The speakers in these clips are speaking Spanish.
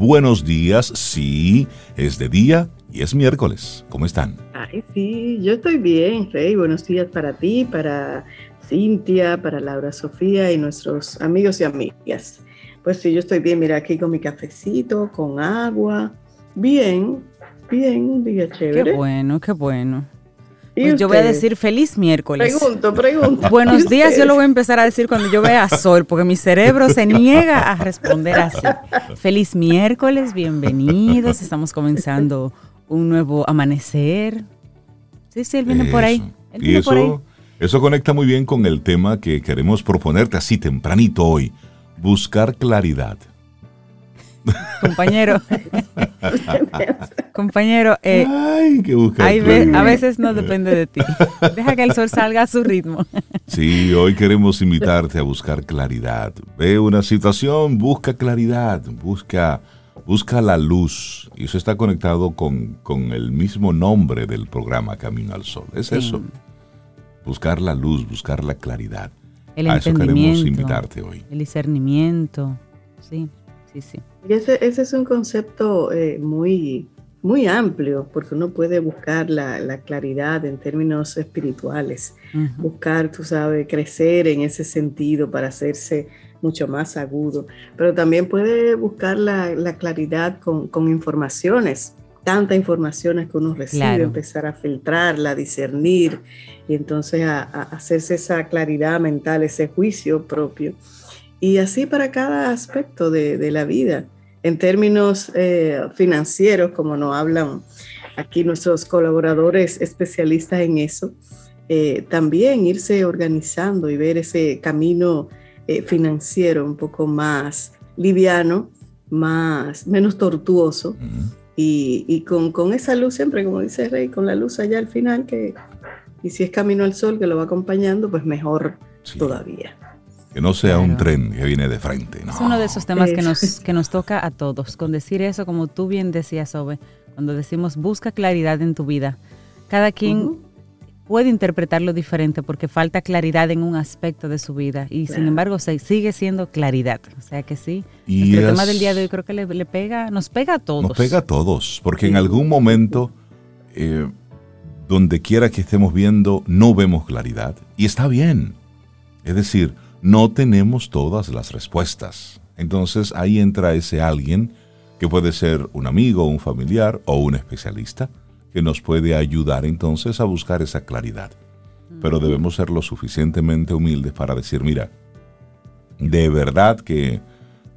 buenos días. Sí, es de día y es miércoles. ¿Cómo están? Ay, sí, yo estoy bien, Rey. Buenos días para ti, para Cintia, para Laura Sofía y nuestros amigos y amigas. Pues sí, yo estoy bien, mira aquí con mi cafecito, con agua. Bien, bien, un día chévere. Qué bueno, qué bueno. Pues yo voy a decir feliz miércoles. Pregunto, pregunto. Buenos días, yo lo voy a empezar a decir cuando yo vea sol, porque mi cerebro se niega a responder así. Feliz miércoles, bienvenidos. Estamos comenzando un nuevo amanecer. Sí, sí, él viene por ahí. y eso, eso conecta muy bien con el tema que queremos proponerte así tempranito hoy. Buscar claridad. Compañero. Compañero, eh, a veces no depende de ti. Deja que el sol salga a su ritmo. sí, hoy queremos invitarte a buscar claridad. Ve una situación, busca claridad, busca, busca la luz. Y eso está conectado con, el mismo nombre del programa Camino al Sol. Es eso. Buscar la luz, buscar la claridad. El a eso queremos invitarte hoy. El discernimiento. Sí, sí, sí. Ese, ese es un concepto eh, muy muy amplio, porque uno puede buscar la, claridad en términos espirituales, buscar, tú sabes, crecer en ese sentido para hacerse mucho más agudo, pero también puede buscar la, claridad con, informaciones, tantas informaciones que uno recibe, empezar a filtrarla, a discernir y entonces a, hacerse esa claridad mental, ese juicio propio. Y así para cada aspecto de la vida en términos eh, financieros, como nos hablan aquí nuestros colaboradores especialistas en eso, eh, también irse organizando y ver ese camino eh, financiero un poco más liviano, más, menos tortuoso. Y, con, esa luz siempre, como dice Rey, con la luz allá al final, que, y si es camino al sol que lo va acompañando, pues mejor todavía. Que no sea un tren que viene de frente. Es uno de esos temas que nos, que nos toca a todos. Con decir eso, como tú bien decías, Ove, cuando decimos busca claridad en tu vida, cada quien puede interpretarlo diferente porque falta claridad en un aspecto de su vida y sin embargo sigue siendo claridad. O sea que sí. Y el tema del día de hoy creo que le, pega, nos pega a todos. Nos pega a todos, porque en algún momento, eh, donde quiera que estemos viendo, no vemos claridad. Y está bien. Es decir, no tenemos todas las respuestas. Entonces ahí entra ese alguien que puede ser un amigo, un familiar o un especialista que nos puede ayudar entonces a buscar esa claridad. Pero debemos ser lo suficientemente humildes para decir, mira, de verdad que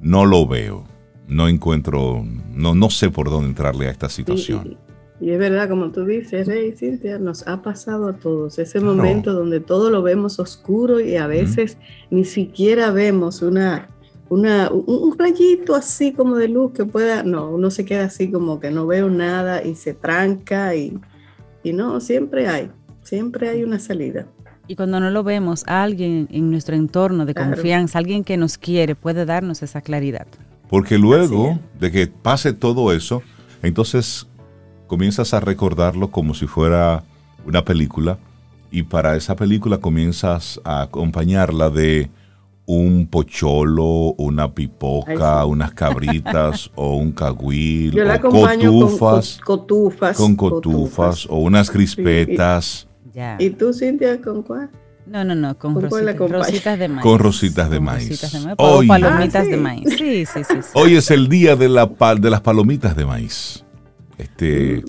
no lo veo, no encuentro, no, no sé por dónde entrarle a esta situación. Y es verdad, como tú dices, Rey Cintia, nos ha pasado a todos. Ese momento donde todo lo vemos oscuro y a veces ni siquiera vemos una, una, un, rayito así como de luz que pueda, no, uno se queda así como que no veo nada y se tranca y, y no, siempre hay, siempre hay una salida. Y cuando no lo vemos, alguien en nuestro entorno de confianza, alguien que nos quiere, puede darnos esa claridad. Porque luego de que pase todo eso, entonces comienzas a recordarlo como si fuera una película y para esa película comienzas a acompañarla de un pocholo, una pipoca, unas cabritas o un cagüil o cotufas, con, cotufas, con cotufas, o unas crispetas. ¿Y tú, Cintia, con cuál? No, no, no, con, rositas, de maíz. Con rositas de maíz. Rositas de maíz. Hoy, palomitas ah, de maíz. Sí, sí, sí, Hoy es el día de, la, de las palomitas de maíz este,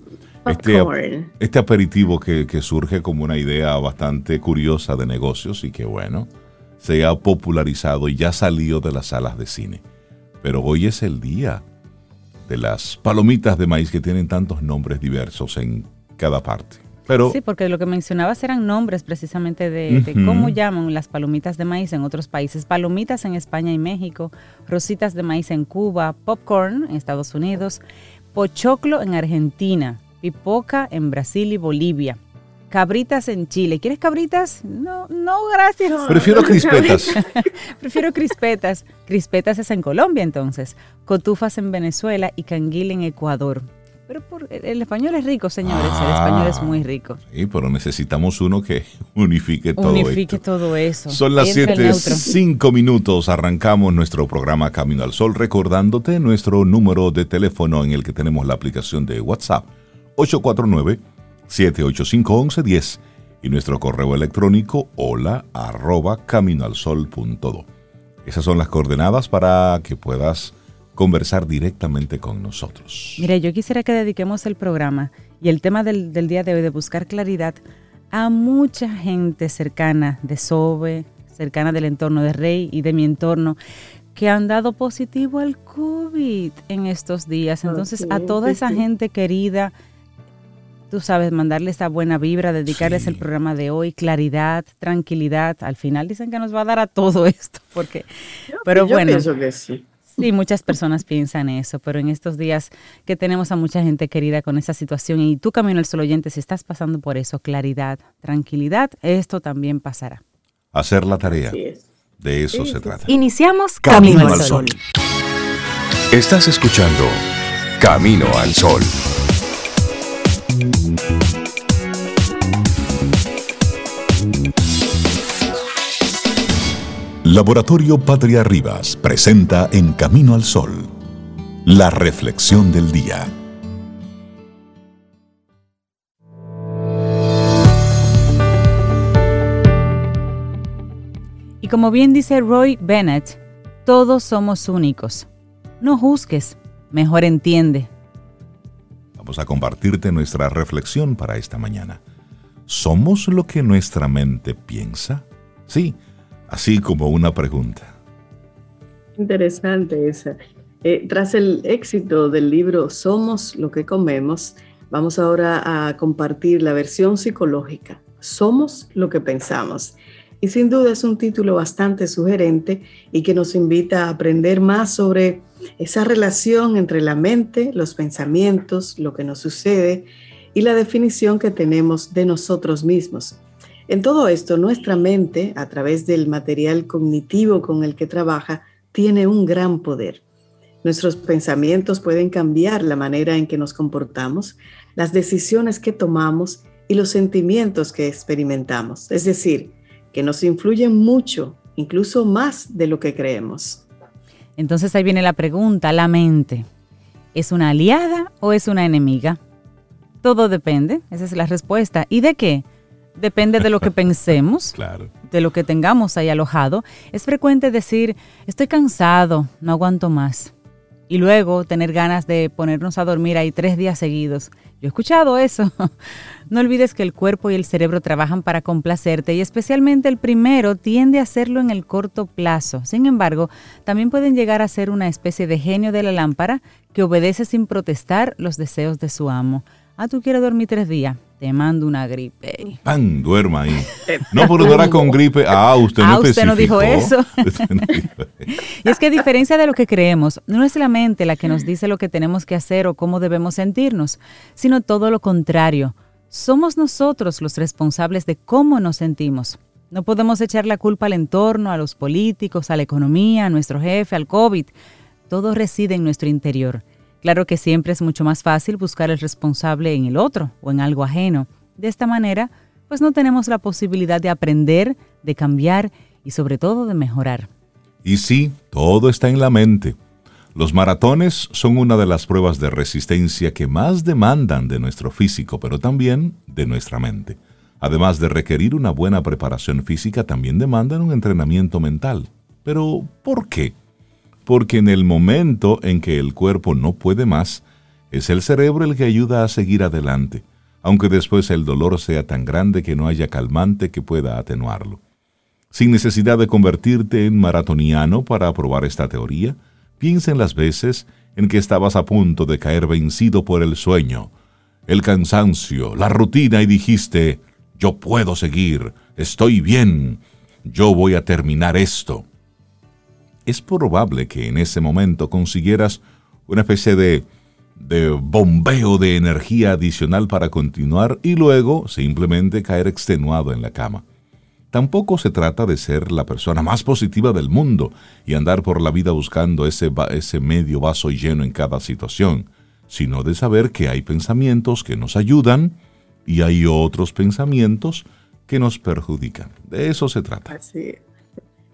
este, este aperitivo que, surge como una idea bastante curiosa de negocios y que bueno, se ha popularizado y ya salió de las salas de cine. Pero hoy es el día de las palomitas de maíz que tienen tantos nombres diversos en cada parte. Pero, sí, porque lo que mencionabas eran nombres precisamente de, de, cómo llaman las palomitas de maíz en otros países. Palomitas en España y México, rositas de maíz en Cuba, popcorn en Estados Unidos, pochoclo en Argentina, pipoca en Brasil y Bolivia, cabritas en Chile. ¿Quieres cabritas? No, no, gracias. Prefiero crispetas. Prefiero crispetas. Crispetas es en Colombia entonces. Cotufas en Venezuela y canguil en Ecuador. Pero por, el español es rico, señores. el español es muy rico. Sí, pero necesitamos uno que unifique todo Unifique todo eso. Son las 7, 5 minutos. Arrancamos nuestro programa Camino al Sol, recordándote nuestro número de teléfono en el que tenemos la aplicación de WhatsApp. 849-785-1110 y nuestro correo electrónico hola arroba caminoalsol.do. Esas son las coordenadas para que puedas conversar directamente con nosotros. Mire, yo quisiera que dediquemos el programa y el tema del, día de hoy de buscar claridad a mucha gente cercana de SOBE, cercana del entorno de Rey y de mi entorno, que han dado positivo al COVID en estos días. Entonces, a toda esa gente querida, tú sabes, mandarle esa buena vibra, dedicarles el programa de hoy, claridad, tranquilidad. Al final dicen que nos va a dar a todo esto, porque, pero bueno. Pienso que sí. Sí, muchas personas piensan eso, pero en estos días que tenemos a mucha gente querida con esa situación y tú, Camino al Sol oyente, si estás pasando por eso, claridad, tranquilidad, esto también pasará. Hacer la tarea. De eso se trata. Iniciamos Camino, al Sol. Estás escuchando Camino al Sol. Laboratorio Patria Rivas presenta En Camino al Sol, la reflexión del día. Y como bien dice Roy Bennett, todos somos únicos. No juzgues, mejor entiende. Vamos a compartirte nuestra reflexión para esta mañana. ¿Somos lo que nuestra mente piensa? Sí así como una pregunta. Interesante esa. Eh, tras el éxito del libro Somos lo que comemos, vamos ahora a compartir la versión psicológica. Somos lo que pensamos. Y sin duda es un título bastante sugerente y que nos invita a aprender más sobre esa relación entre la mente, los pensamientos, lo que nos sucede y la definición que tenemos de nosotros mismos. En todo esto, nuestra mente, a través del material cognitivo con el que trabaja, tiene un gran poder. Nuestros pensamientos pueden cambiar la manera en que nos comportamos, las decisiones que tomamos y los sentimientos que experimentamos. Es decir, que nos influyen mucho, incluso más de lo que creemos. Entonces ahí viene la pregunta, la mente, ¿es una aliada o es una enemiga? Todo depende, esa es la respuesta. ¿Y de qué? Depende de lo que pensemos, de lo que tengamos ahí alojado. Es frecuente decir, estoy cansado, no aguanto más. Y luego tener ganas de ponernos a dormir ahí tres días seguidos. Yo he escuchado eso. No olvides que el cuerpo y el cerebro trabajan para complacerte y especialmente el primero tiende a hacerlo en el corto plazo. Sin embargo, también pueden llegar a ser una especie de genio de la lámpara que obedece sin protestar los deseos de su amo. Ah, tú quieres dormir tres días te mando una gripe. Pan, duerma ahí. No, pero no con gripe. Ah, usted no, ah, usted no dijo eso. y es que a diferencia de lo que creemos, no es la mente la que nos dice lo que tenemos que hacer o cómo debemos sentirnos, sino todo lo contrario. Somos nosotros los responsables de cómo nos sentimos. No podemos echar la culpa al entorno, a los políticos, a la economía, a nuestro jefe, al COVID. Todo reside en nuestro interior. Claro que siempre es mucho más fácil buscar el responsable en el otro o en algo ajeno. De esta manera, pues no tenemos la posibilidad de aprender, de cambiar y sobre todo de mejorar. Y sí, todo está en la mente. Los maratones son una de las pruebas de resistencia que más demandan de nuestro físico, pero también de nuestra mente. Además de requerir una buena preparación física, también demandan un entrenamiento mental. Pero, ¿por qué? Porque en el momento en que el cuerpo no puede más, es el cerebro el que ayuda a seguir adelante, aunque después el dolor sea tan grande que no haya calmante que pueda atenuarlo. Sin necesidad de convertirte en maratoniano para probar esta teoría, piensa en las veces en que estabas a punto de caer vencido por el sueño, el cansancio, la rutina y dijiste, yo puedo seguir, estoy bien, yo voy a terminar esto es probable que en ese momento consiguieras una especie de, bombeo de energía adicional para continuar y luego simplemente caer extenuado en la cama. Tampoco se trata de ser la persona más positiva del mundo y andar por la vida buscando ese, ese medio vaso lleno en cada situación, sino de saber que hay pensamientos que nos ayudan y hay otros pensamientos que nos perjudican. De eso se trata. Así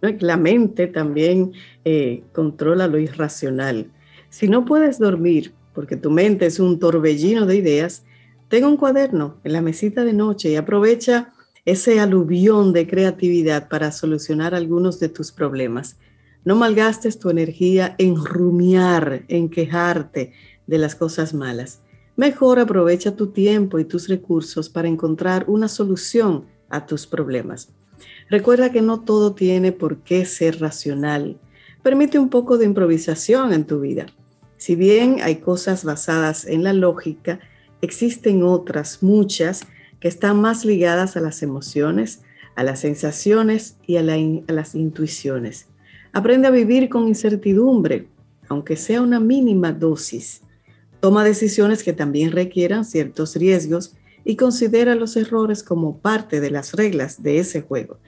La mente también eh, controla lo irracional. Si no puedes dormir porque tu mente es un torbellino de ideas, ten un cuaderno en la mesita de noche y aprovecha ese aluvión de creatividad para solucionar algunos de tus problemas. No malgastes tu energía en rumiar, en quejarte de las cosas malas. Mejor aprovecha tu tiempo y tus recursos para encontrar una solución a tus problemas. Recuerda que no todo tiene por qué ser racional. Permite un poco de improvisación en tu vida. Si bien hay cosas basadas en la lógica, existen otras, muchas, que están más ligadas a las emociones, a las sensaciones y a, las intuiciones. Aprende a vivir con incertidumbre, aunque sea una mínima dosis. Toma decisiones que también requieran ciertos riesgos y considera los errores como parte de las reglas de ese juego.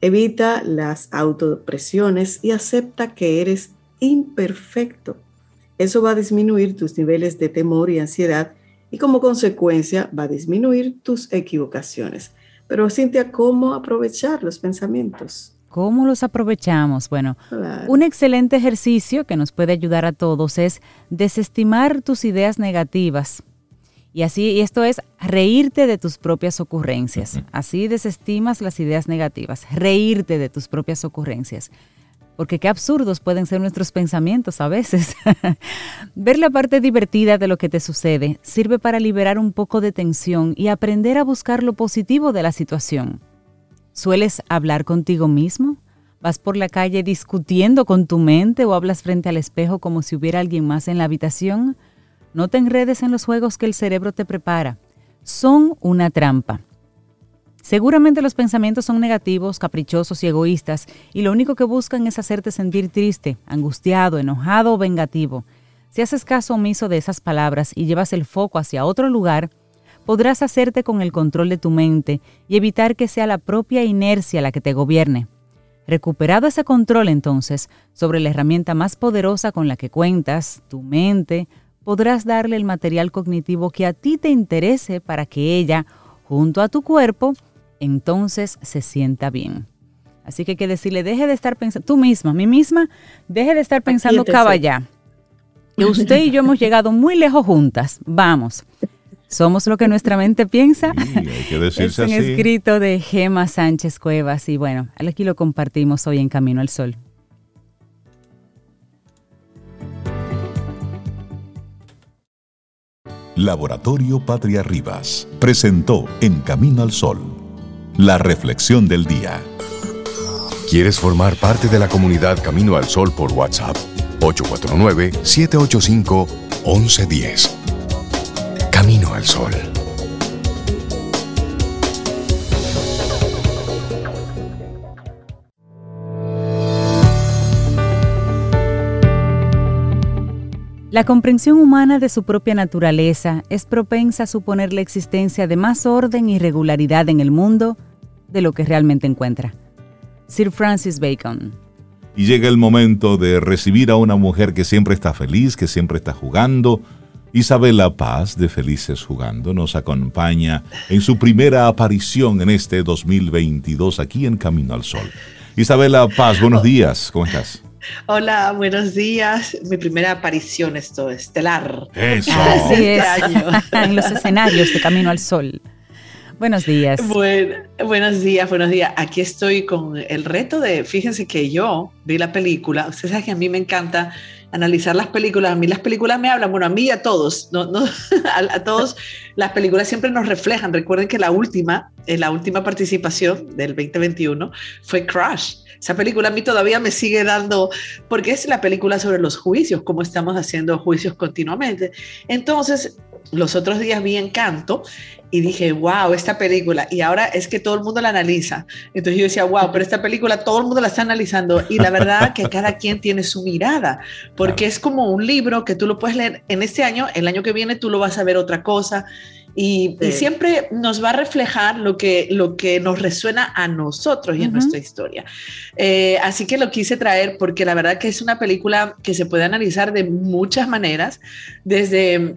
Evita las autopresiones y acepta que eres imperfecto. Eso va a disminuir tus niveles de temor y ansiedad y como consecuencia va a disminuir tus equivocaciones. Pero Cintia, ¿cómo aprovechar los pensamientos? ¿Cómo los aprovechamos? Bueno, un excelente ejercicio que nos puede ayudar a todos es desestimar tus ideas negativas. Y así, y esto es reírte de tus propias ocurrencias. Así desestimas las ideas negativas, reírte de tus propias ocurrencias porque qué absurdos pueden ser nuestros pensamientos a veces. Ver la parte divertida de lo que te sucede sirve para liberar un poco de tensión y aprender a buscar lo positivo de la situación. ¿Sueles hablar contigo mismo? ¿Vas por la calle discutiendo con tu mente o hablas frente al espejo como si hubiera alguien más en la habitación? No te enredes en los juegos que el cerebro te prepara. Son una trampa. Seguramente los pensamientos son negativos, caprichosos y egoístas, y lo único que buscan es hacerte sentir triste, angustiado, enojado o vengativo. Si haces caso omiso de esas palabras y llevas el foco hacia otro lugar, podrás hacerte con el control de tu mente y evitar que sea la propia inercia la que te gobierne. Recuperado ese control entonces sobre la herramienta más poderosa con la que cuentas, tu mente, podrás darle el material cognitivo que a ti te interese para que ella, junto a tu cuerpo, entonces se sienta bien. Así que hay que decirle, deje de estar pensando, tú misma, mí misma, deje de estar pensando caballá. Que usted y yo hemos llegado muy lejos juntas. Vamos. Somos lo que nuestra mente piensa. hay que es un escrito de Gema Sánchez Cuevas y bueno, aquí lo compartimos hoy en Camino al Sol. Laboratorio Patria Rivas presentó En Camino al Sol la reflexión del día. ¿Quieres formar parte de la comunidad Camino al Sol por WhatsApp? 849-785-1110. Camino al Sol. La comprensión humana de su propia naturaleza es propensa a suponer la existencia de más orden y regularidad en el mundo de lo que realmente encuentra. Sir Francis Bacon. Y llega el momento de recibir a una mujer que siempre está feliz, que siempre está jugando. Isabela Paz de Felices Jugando nos acompaña en su primera aparición en este 2022 aquí en Camino al Sol. Isabela Paz, buenos días, ¿cómo estás? Hola, buenos días. Mi primera aparición, esto estelar. Eso. Así este es. en los escenarios de Camino al Sol. Buenos días. buenos días, buenos días. Aquí estoy con el reto de, fíjense que yo vi la película, ustedes saben que a mí me encanta analizar las películas, a mí las películas me hablan, bueno, a mí y a todos, no, a, todos las películas siempre nos reflejan. Recuerden que la última, en la última participación del 2021 fue Crash. Esa película a mí todavía me sigue dando, porque es la película sobre los juicios, cómo estamos haciendo juicios continuamente. Entonces, los otros días vi Encanto y dije, wow, esta película, y ahora es que todo el mundo la analiza. Entonces yo decía, wow, pero esta película todo el mundo la está analizando y la verdad que cada quien tiene su mirada, porque es como un libro que tú lo puedes leer en este año, el año que viene tú lo vas a ver otra cosa. Y, siempre nos va a reflejar lo que, lo que nos resuena a nosotros y en nuestra historia. Eh, así que lo quise traer porque la verdad que es una película que se puede analizar de muchas maneras, desde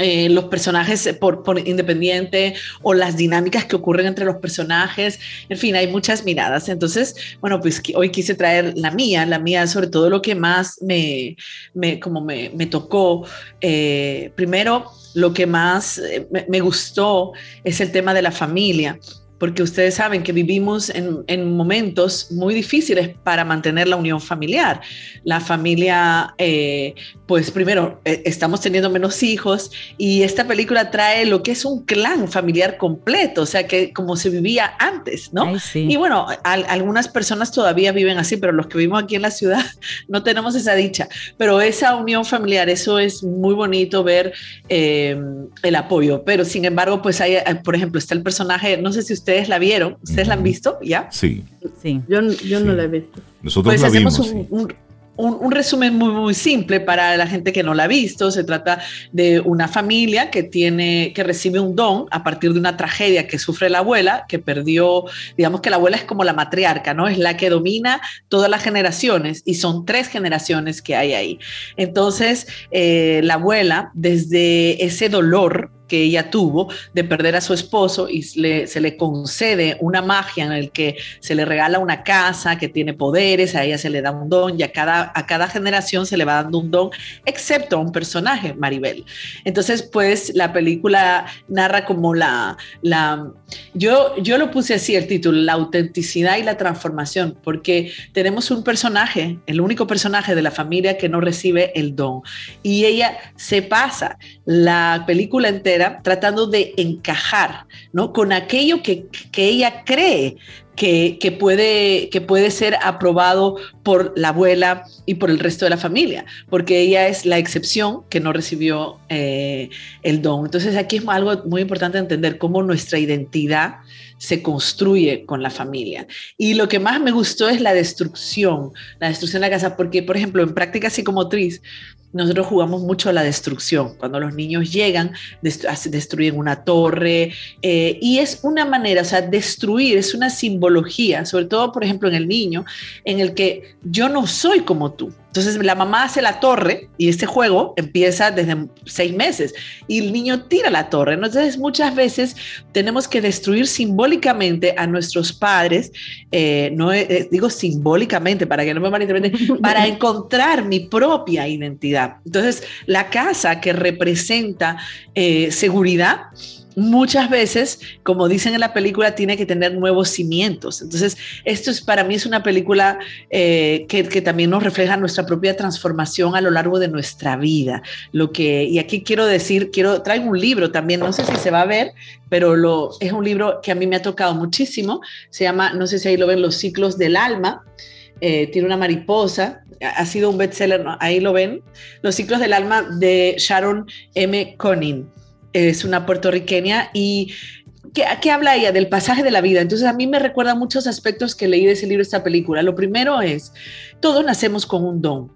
eh, los personajes por, independiente o las dinámicas que ocurren entre los personajes. En fin, hay muchas miradas. Entonces, bueno, pues hoy quise traer la mía, la mía sobre todo lo que más me, me como me, me tocó. Eh, primero, lo que más eh, me gustó es el tema de la familia porque ustedes saben que vivimos en, momentos muy difíciles para mantener la unión familiar. La familia, eh, pues primero, eh, estamos teniendo menos hijos y esta película trae lo que es un clan familiar completo, o sea, que como se vivía antes, ¿no? Y bueno, algunas personas todavía viven así, pero los que vivimos aquí en la ciudad no tenemos esa dicha. Pero esa unión familiar, eso es muy bonito ver eh, el apoyo. Pero sin embargo, pues hay, por ejemplo, está el personaje, no sé si usted ustedes la vieron. ¿Ustedes la han visto ya? Sí. Sí. Yo, yo no la he visto. Nosotros pues la hacemos vimos. un, un, resumen muy, muy simple para la gente que no la ha visto. Se trata de una familia que tiene, que recibe un don a partir de una tragedia que sufre la abuela, que perdió, digamos que la abuela es como la matriarca, ¿no? Es la que domina todas las generaciones y son tres generaciones que hay ahí. Entonces, eh, la abuela, desde ese dolor, que ella tuvo de perder a su esposo y se le concede una magia en el que se le regala una casa que tiene poderes, a ella se le da un don y a cada, a cada generación se le va dando un don, excepto a un personaje, Maribel. Entonces, pues la película narra como la, la yo, yo lo puse así el título, la autenticidad y la transformación, porque tenemos un personaje, el único personaje de la familia que no recibe el don y ella se pasa la película entera tratando de encajar ¿no? con aquello que, ella cree que, puede, que puede ser aprobado por la abuela y por el resto de la familia, porque ella es la excepción que no recibió eh, el don. Entonces aquí es algo muy importante entender cómo nuestra identidad se construye con la familia. Y lo que más me gustó es la destrucción, la destrucción de la casa, porque por ejemplo en práctica psicomotriz nosotros jugamos mucho a la destrucción. Cuando los niños llegan, destruyen una torre eh, y es una manera, o sea, destruir es una simbología, sobre todo, por ejemplo, en el niño, en el que yo no soy como tú. Entonces la mamá hace la torre y este juego empieza desde seis meses y el niño tira la torre. Entonces muchas veces tenemos que destruir simbólicamente a nuestros padres, eh, no eh, digo simbólicamente para que no me malinterpreten, para encontrar mi propia identidad. Entonces la casa que representa eh, seguridad, muchas veces, como dicen en la película, tiene que tener nuevos cimientos. Entonces, esto es para mí es una película eh, que, también nos refleja nuestra propia transformación a lo largo de nuestra vida. Lo que, y aquí quiero decir, quiero, traigo un libro también, no sé si se va a ver, pero lo, es un libro que a mí me ha tocado muchísimo. Se llama, no sé si ahí lo ven, Los ciclos del alma. Eh, tiene una mariposa, ha sido un bestseller, ahí lo ven, Los ciclos del alma de Sharon M. Conning es una puertorriqueña y ¿Qué, ¿qué, habla ella? Del pasaje de la vida. Entonces a mí me recuerda muchos aspectos que leí de ese libro, esta película. Lo primero es, todos nacemos con un don.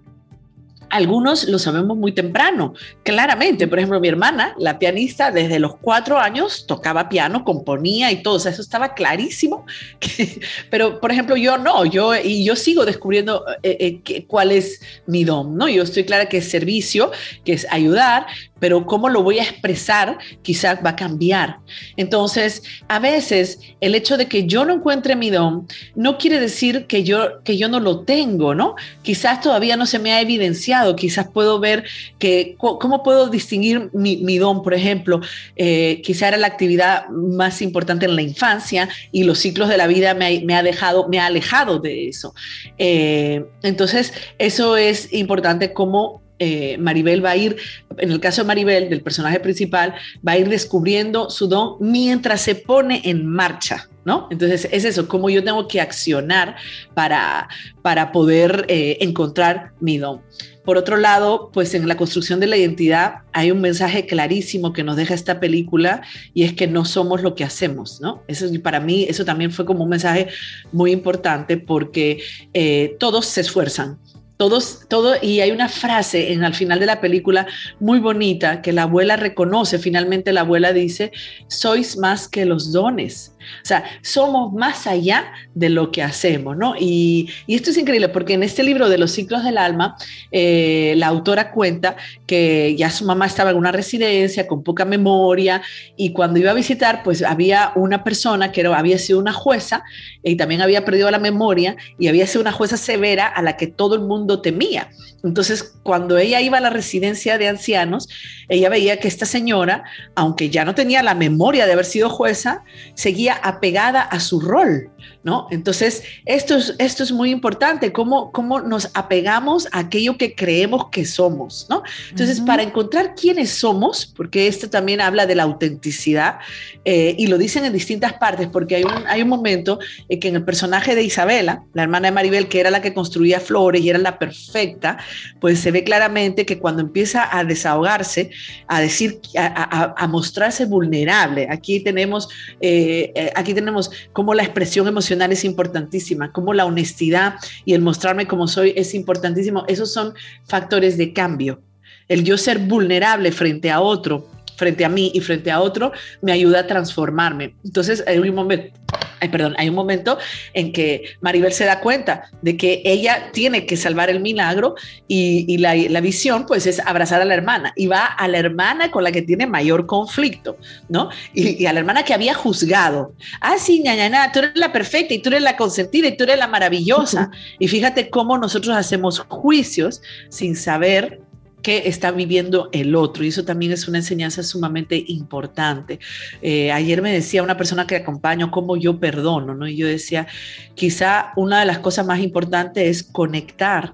Algunos lo sabemos muy temprano, claramente. Por ejemplo, mi hermana, la pianista, desde los cuatro años tocaba piano, componía y todo. O sea, eso estaba clarísimo. pero, por ejemplo, yo no, yo y yo sigo descubriendo eh, eh, cuál es mi don, ¿no? Yo estoy clara que es servicio, que es ayudar, pero cómo lo voy a expresar quizás va a cambiar. Entonces, a veces el hecho de que yo no encuentre mi don no quiere decir que yo, que yo no lo tengo, ¿no? Quizás todavía no se me ha evidenciado, quizás puedo ver que, ¿cómo puedo distinguir mi, don, por ejemplo? Eh, quizá era la actividad más importante en la infancia y los ciclos de la vida me ha, dejado, me ha alejado de eso. Eh, entonces, eso es importante como eh, Maribel va a ir, en el caso de Maribel, del personaje principal, va a ir descubriendo su don mientras se pone en marcha, ¿no? Entonces es eso, cómo yo tengo que accionar para, para poder eh, encontrar mi don. Por otro lado, pues en la construcción de la identidad hay un mensaje clarísimo que nos deja esta película y es que no somos lo que hacemos, ¿no? Eso para mí, eso también fue como un mensaje muy importante porque eh, todos se esfuerzan, todos, todo, y hay una frase en al final de la película muy bonita que la abuela reconoce, finalmente la abuela dice, sois más que los dones. O sea, somos más allá de lo que hacemos, ¿no? Y, esto es increíble porque en este libro de los ciclos del alma, eh, la autora cuenta que ya su mamá estaba en una residencia con poca memoria y cuando iba a visitar, pues había una persona que era, había sido una jueza y también había perdido la memoria y había sido una jueza severa a la que todo el mundo temía. Entonces, cuando ella iba a la residencia de ancianos, ella veía que esta señora, aunque ya no tenía la memoria de haber sido jueza, seguía apegada a su rol, ¿no? Entonces, esto es, esto es muy importante, cómo, cómo nos apegamos a aquello que creemos que somos, ¿no? Entonces, para encontrar quiénes somos, porque esto también habla de la autenticidad, eh, y lo dicen en distintas partes, porque hay un, hay un momento en que en el personaje de Isabela, la hermana de Maribel, que era la que construía flores y era la perfecta, pues se ve claramente que cuando empieza a desahogarse, a decir, a, mostrarse vulnerable, aquí tenemos, eh, eh, aquí tenemos cómo la expresión emocional es importantísima, cómo la honestidad y el mostrarme como soy es importantísimo. Esos son factores de cambio. El yo ser vulnerable frente a otro frente a mí y frente a otro, me ayuda a transformarme. Entonces, hay un momento, ay, perdón, hay un momento en que Maribel se da cuenta de que ella tiene que salvar el milagro y, la, visión, pues, es abrazar a la hermana y va a la hermana con la que tiene mayor conflicto, ¿no? Y, a la hermana que había juzgado. Ah, sí, ña, tú eres la perfecta y tú eres la consentida y tú eres la maravillosa. Y fíjate cómo nosotros hacemos juicios sin saber que está viviendo el otro. Y eso también es una enseñanza sumamente importante. Eh, ayer me decía una persona que acompaño cómo yo perdono, ¿no? Y yo decía, quizá una de las cosas más importantes es conectar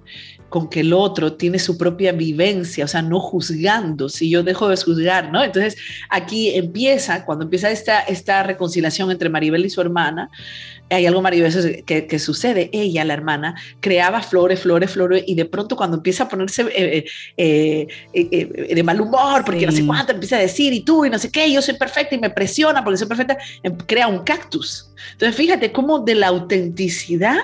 con que el otro tiene su propia vivencia, o sea, no juzgando, si yo dejo de juzgar, ¿no? Entonces, aquí empieza, cuando empieza esta, esta reconciliación entre Maribel y su hermana, hay algo maravilloso que, sucede. Ella, la hermana, creaba flores, flores, flores, y de pronto cuando empieza a ponerse eh, eh, eh, de mal humor, porque no sé cuánto, empieza a decir, y tú, y no sé qué, yo soy perfecta, y me presiona porque soy perfecta, em, crea un cactus. Entonces, fíjate cómo de la autenticidad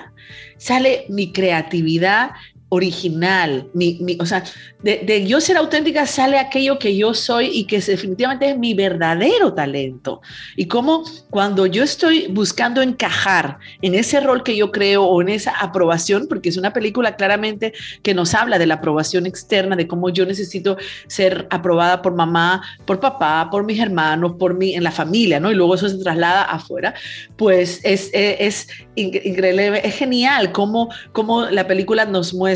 sale mi creatividad, original, mi, o sea, de, yo ser auténtica sale aquello que yo soy y que definitivamente es mi verdadero talento. Y como cuando yo estoy buscando encajar en ese rol que yo creo o en esa aprobación, porque es una película claramente que nos habla de la aprobación externa, de cómo yo necesito ser aprobada por mamá, por papá, por mis hermanos, por mí, en la familia, ¿no? Y luego eso se traslada afuera, pues es, es, increíble, es genial cómo, cómo la película nos muestra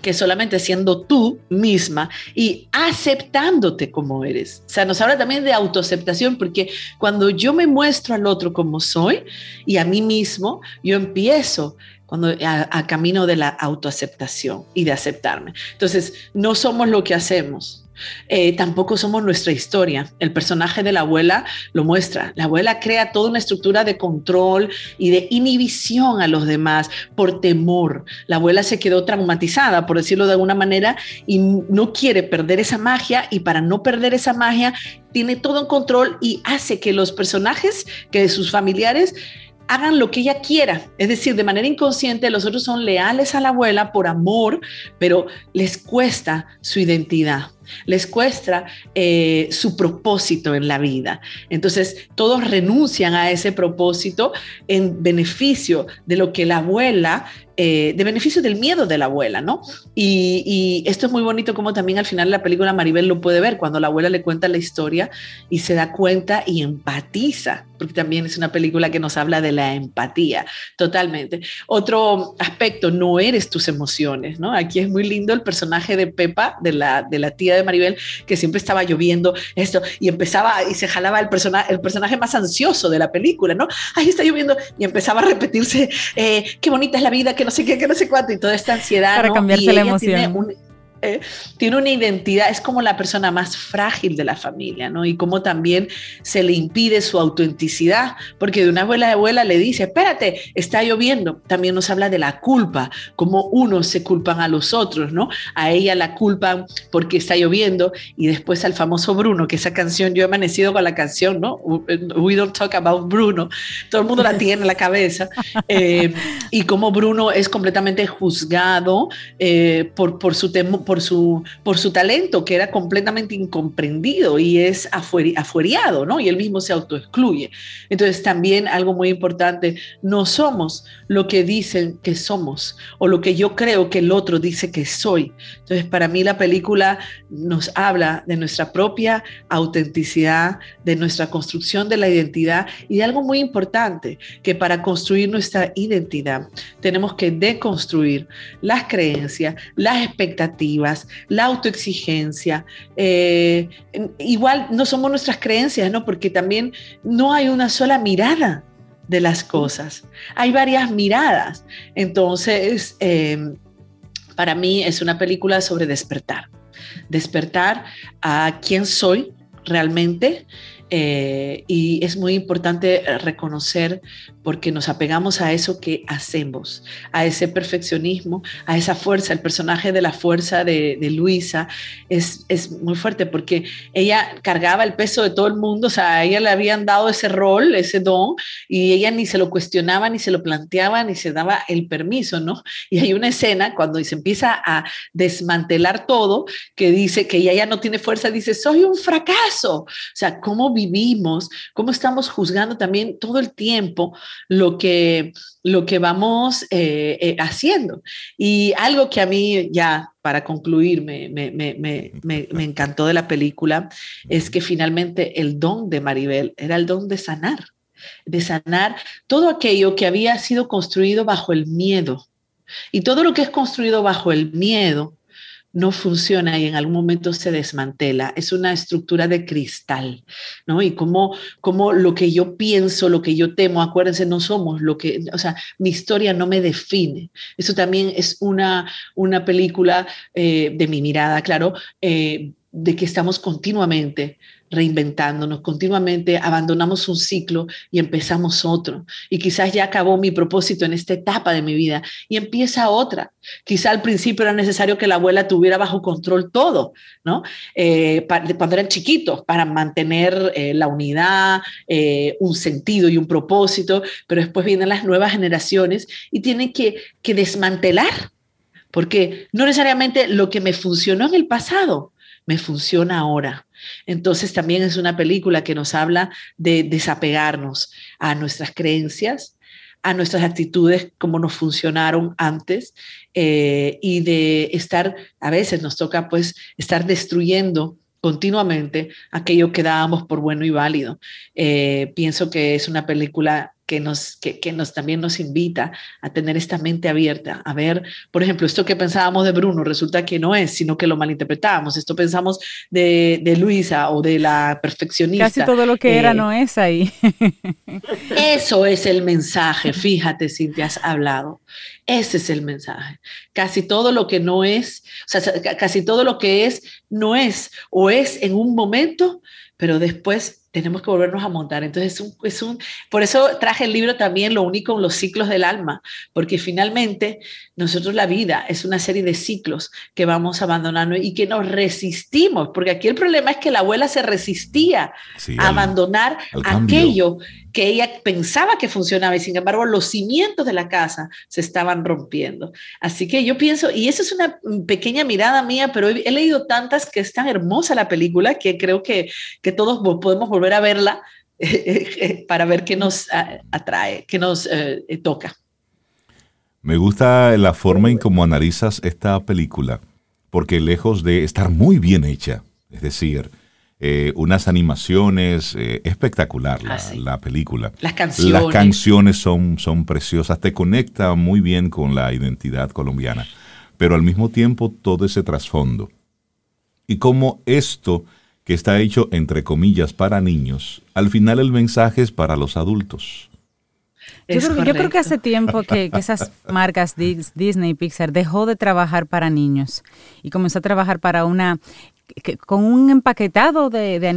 que solamente siendo tú misma y aceptándote como eres. O sea, nos habla también de autoaceptación, porque cuando yo me muestro al otro como soy y a mí mismo, yo empiezo cuando a, camino de la autoaceptación y de aceptarme. Entonces, no somos lo que hacemos, eh, tampoco somos nuestra historia. El personaje de la abuela lo muestra. La abuela crea toda una estructura de control y de inhibición a los demás por temor. La abuela se quedó traumatizada, por decirlo de alguna manera, y no quiere perder esa magia y para no perder esa magia tiene todo en control y hace que los personajes, que sus familiares, hagan lo que ella quiera. Es decir, de manera inconsciente los otros son leales a la abuela por amor, pero les cuesta su identidad les cuesta eh, su propósito en la vida. Entonces, todos renuncian a ese propósito en beneficio de lo que la abuela eh, de beneficio del miedo de la abuela, ¿no? Y, esto es muy bonito como también al final de la película Maribel lo puede ver, cuando la abuela le cuenta la historia y se da cuenta y empatiza, porque también es una película que nos habla de la empatía, totalmente. Otro aspecto, no eres tus emociones, ¿no? Aquí es muy lindo el personaje de Pepa, de la, de la tía de Maribel, que siempre estaba lloviendo esto y empezaba y se jalaba el, persona, el personaje más ansioso de la película, ¿no? Ahí está lloviendo y empezaba a repetirse, eh, qué bonita es la vida, qué no sé qué, qué no sé cuánto, y toda esta ansiedad. Para cambiarse la emoción. Eh, tiene una identidad, es como la persona más frágil de la familia, ¿no? Y como también se le impide su autenticidad, porque de una abuela de abuela le dice, espérate, está lloviendo. También nos habla de la culpa, como unos se culpan a los otros, ¿no? A ella la culpan porque está lloviendo y después al famoso Bruno, que esa canción, yo he amanecido con la canción, ¿no? We don't talk about Bruno, todo el mundo la tiene en la cabeza, eh, y como Bruno es completamente juzgado eh, por, por su temor por, su, por su talento, que era completamente incomprendido y es afueriado, ¿no? Y él mismo se autoexcluye. Entonces también algo muy importante, no somos lo que dicen que somos o lo que yo creo que el otro dice que soy. Entonces para mí la película nos habla de nuestra propia autenticidad, de nuestra construcción de la identidad y de algo muy importante, que para construir nuestra identidad tenemos que deconstruir las creencias, las expectativas, la autoexigencia. Eh, igual no somos nuestras creencias, ¿no? Porque también no hay una sola mirada de las cosas. Hay varias miradas. Entonces, em, para mí es una película sobre despertar. Despertar a quién soy realmente, eh, y es muy importante reconocer porque nos apegamos a eso que hacemos, a ese perfeccionismo, a esa fuerza. El personaje de la fuerza de, Luisa es, es, muy fuerte porque ella cargaba el peso de todo el mundo, o sea, a ella le habían dado ese rol, ese don, y ella ni se lo cuestionaba, ni se lo planteaba, ni se daba el permiso, ¿no? Y hay una escena cuando se empieza a desmantelar todo, que dice que ella ya no tiene fuerza, dice, soy un fracaso. O sea, ¿cómo vivimos, cómo estamos juzgando también todo el tiempo lo que, lo que vamos eh, eh, haciendo. Y algo que a mí ya, para concluir, me, me, me, me, encantó de la película es que finalmente el don de Maribel era el don de sanar, de sanar todo aquello que había sido construido bajo el miedo. Y todo lo que es construido bajo el miedo no funciona y en algún momento se desmantela. Es una estructura de cristal, ¿no? Y como, como lo que yo pienso, lo que yo temo, acuérdense, no somos lo que, o sea, mi historia no me define. Eso también es una, una película eh, de mi mirada, claro, eh, de que estamos continuamente reinventándonos, continuamente abandonamos un ciclo y empezamos otro. Y quizás ya acabó mi propósito en esta etapa de mi vida y empieza otra. Quizá al principio era necesario que la abuela tuviera bajo control todo, ¿no? Eh, cuando eran chiquitos, para mantener eh, la unidad, eh, un sentido y un propósito, pero después vienen las nuevas generaciones y tienen que desmantelar, porque no necesariamente lo que me funcionó en el pasado me funciona ahora. Entonces también es una película que nos habla de desapegarnos a nuestras creencias, a nuestras actitudes como nos funcionaron antes eh, y de estar, a veces nos toca pues estar destruyendo continuamente aquello que dábamos por bueno y válido. Eh, pienso que es una película que nos, que, que, nos también nos invita a tener esta mente abierta, a ver, por ejemplo, esto que pensábamos de Bruno resulta que no es, sino que lo malinterpretamos, esto pensamos de, de Luisa o de la perfeccionista. Casi todo lo que era eh, no es ahí. Eso es el mensaje, fíjate si te has hablado. Ese es el mensaje. Casi todo lo que no es, o sea, casi todo lo que es, no es, o es en un momento, pero después tenemos que volvernos a montar. Entonces, es un, es un, por eso traje el libro también, Lo único en los ciclos del alma, porque finalmente nosotros la vida es una serie de ciclos que vamos abandonando y que nos resistimos, porque aquí el problema es que la abuela se resistía a abandonar aquello que ella pensaba que funcionaba y sin embargo los cimientos de la casa se estaban rompiendo. Así que yo pienso, y esa es una pequeña mirada mía, pero he, leído tantas que es tan hermosa la película que creo que, que todos podemos volver a verla para ver qué nos atrae, qué nos eh, toca. Me gusta la forma en cómo analizas esta película, porque lejos de estar muy bien hecha, es decir, eh, unas animaciones eh, espectacular la, ah, la, película. Las canciones. Las canciones son, son preciosas, te conecta muy bien con la identidad colombiana, pero al mismo tiempo todo ese trasfondo. Y como esto que está hecho entre comillas para niños, al final el mensaje es para los adultos. Yo creo, yo creo, que hace tiempo que, esas marcas Disney y Pixar dejó de trabajar para niños y comenzó a trabajar para una con un empaquetado de, de,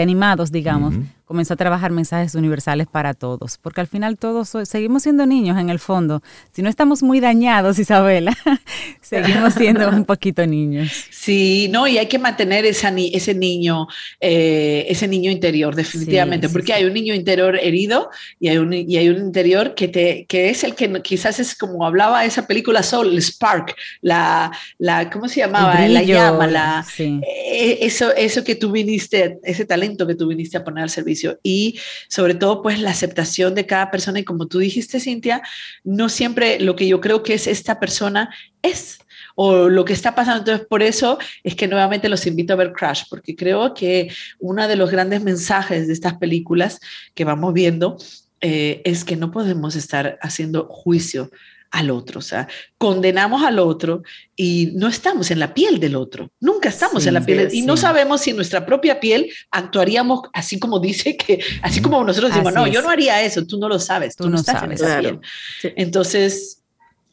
animados, digamos, comenzó a trabajar mensajes universales para todos, porque al final todos seguimos siendo niños en el fondo. Si no estamos muy dañados, Isabela, seguimos siendo un poquito niños. Sí, no, y hay que mantener esa, ese niño, eh, ese niño interior, definitivamente, porque hay un niño interior herido y hay un, y hay un interior que, te, que es el que quizás es como hablaba esa película Soul, el Spark, la, la ¿cómo se llamaba? la llama, la, eh, eso, eso que tú viniste, ese talento que tú viniste a poner al servicio y sobre todo pues la aceptación de cada persona y como tú dijiste, Cintia, no siempre lo que yo creo que es esta persona es o lo que está pasando. Entonces, por eso es que nuevamente los invito a ver Crash, porque creo que uno de los grandes mensajes de estas películas que vamos viendo eh, es que no podemos estar haciendo juicio al otro, o sea, condenamos al otro y no estamos en la piel del otro, nunca estamos en la piel y no sabemos si en nuestra propia piel actuaríamos así como dice que, así como nosotros decimos, no, yo no haría eso, tú no lo sabes, tú, no, estás en esa piel. Entonces,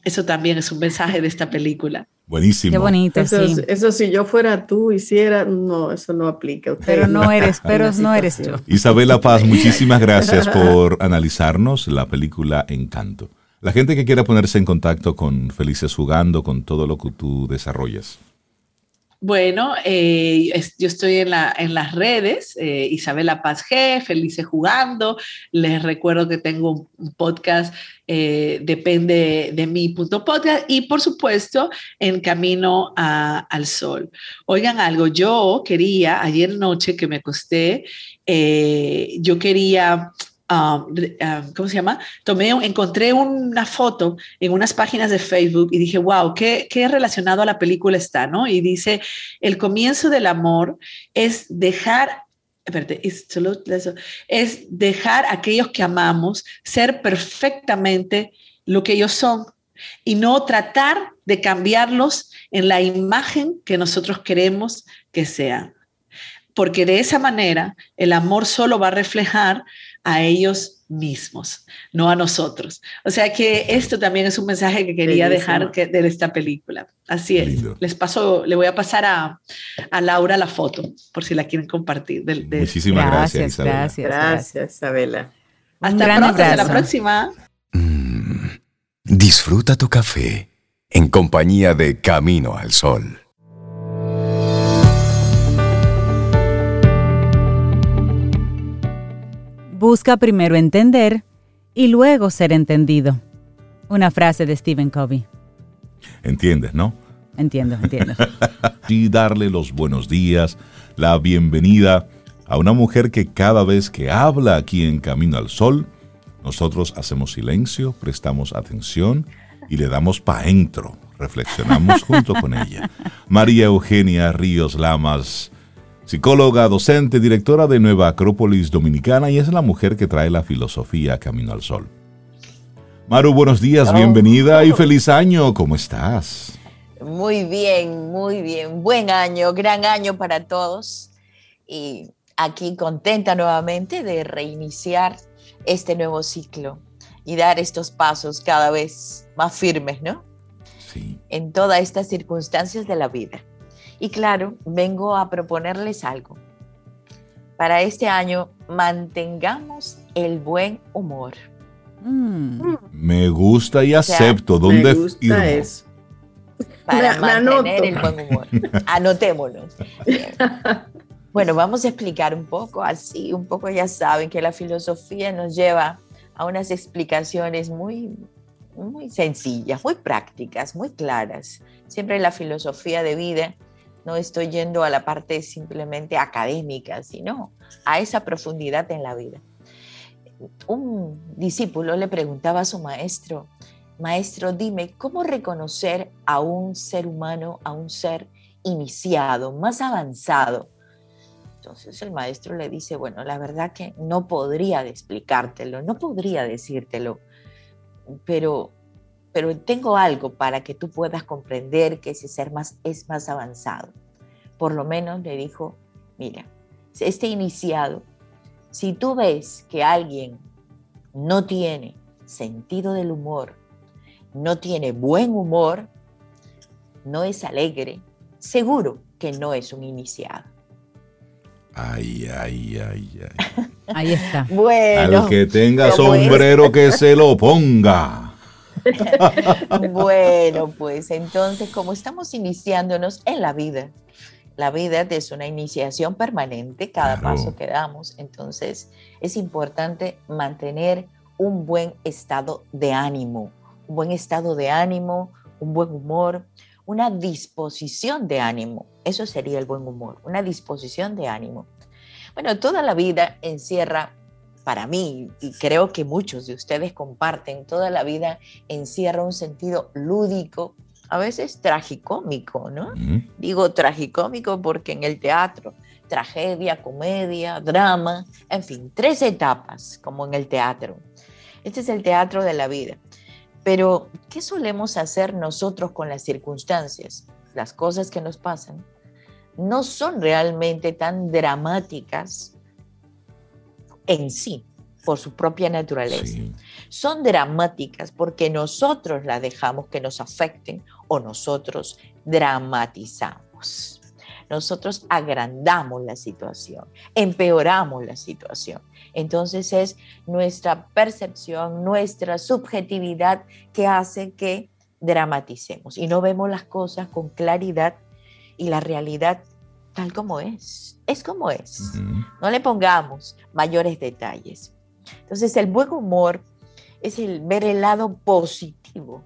eso también es un mensaje de esta película. Buenísimo. Qué bonito, eso, sí. eso si yo fuera tú, hiciera, no, eso no aplica. pero no eres, pero no eres tú. Isabela Paz, muchísimas gracias por analizarnos la película Encanto. La gente que quiera ponerse en contacto con Felices Jugando, con todo lo que tú desarrollas. Bueno, eh, yo estoy en, la, en las redes, eh, Isabela Paz G, Felices Jugando. Les recuerdo que tengo un podcast, eh, depende de mi punto podcast, y por supuesto, en Camino al Sol. Oigan algo, yo quería, ayer noche que me acosté, yo quería Um, um, ¿cómo se llama? Tomé, encontré una foto en unas páginas de Facebook y dije, wow, qué, qué relacionado a la película está, ¿no? Y dice, el comienzo del amor es dejar es dejar a aquellos que amamos ser perfectamente lo que ellos son y no tratar de cambiarlos en la imagen que nosotros queremos que sean. Porque de esa manera el amor solo va a reflejar a ellos mismos, no a nosotros. O sea que esto también es un mensaje que quería dejar que, de esta película. Así es. Les paso, le voy a pasar a, Laura la foto, por si la quieren compartir. Muchísimas gracias, Isabela. Gracias, gracias, Isabela. Hasta pronto, hasta la próxima. Mm, disfruta tu café en compañía de Camino al Sol. Busca primero entender y luego ser entendido. Una frase de Stephen Covey. ¿Entiendes, no? Entiendo, entiendo. y darle los buenos días, la bienvenida a una mujer que cada vez que habla aquí en Camino al Sol, nosotros hacemos silencio, prestamos atención y le damos pa' entro. Reflexionamos junto con ella. María Eugenia Ríos Lamas psicóloga, docente, directora de Nueva Acrópolis Dominicana y es la mujer que trae la filosofía Camino al Sol. Maru, buenos días, bienvenida y feliz año, ¿cómo estás? Muy bien, muy bien, buen año, gran año para todos y aquí contenta nuevamente de reiniciar este nuevo ciclo y dar estos pasos cada vez más firmes, ¿no? Sí. En todas estas circunstancias de la vida. Y claro, vengo a proponerles algo. Para este año, mantengamos el buen humor. Mm. Me gusta y acepto. ¿Dónde me gusta eso. Para mantener el buen humor. Anotémoslo. bueno, vamos a explicar un poco, así, un poco ya saben que la filosofía nos lleva a unas explicaciones muy, muy sencillas, muy prácticas, muy claras. Siempre la filosofía de vida no estoy yendo a la parte simplemente académica, sino a esa profundidad en la vida. Un discípulo le preguntaba a su maestro, maestro, dime, ¿cómo reconocer a un ser humano, a un ser iniciado, más avanzado? Entonces el maestro le dice, bueno, la verdad que no podría explicártelo, no podría decírtelo, pero pero tengo algo para que tú puedas comprender que ese ser más es más avanzado. Por lo menos le dijo, mira, este iniciado, si tú ves que alguien no tiene sentido del humor, no tiene buen humor, no es alegre, seguro que no es un iniciado. Ay, ay, ay, ay. Ahí está. Bueno. Al que tenga sombrero que se lo ponga. bueno, pues entonces, como estamos iniciándonos en la vida, la vida es una iniciación permanente, cada paso que damos, entonces es importante mantener un buen estado de ánimo, un buen estado de ánimo, un buen humor, una disposición de ánimo. Eso sería el buen humor, una disposición de ánimo. Bueno, toda la vida encierra, para mí, y creo que muchos de ustedes comparten, toda la vida encierra un sentido lúdico, a veces tragicómico, ¿no? Digo tragicómico porque en el teatro, tragedia, comedia, drama, en fin, tres etapas como en el teatro. Este es el teatro de la vida. Pero, ¿qué solemos hacer nosotros con las circunstancias? Las cosas que nos pasan no son realmente tan dramáticas en sí, por su propia naturaleza. Son dramáticas porque nosotros las dejamos que nos afecten o nosotros dramatizamos. Nosotros agrandamos la situación, empeoramos la situación. Entonces es nuestra percepción, nuestra subjetividad que hace que dramaticemos y no vemos las cosas con claridad y la realidad tal como es. Es como es. No le pongamos mayores detalles. Entonces el buen humor es el ver el lado positivo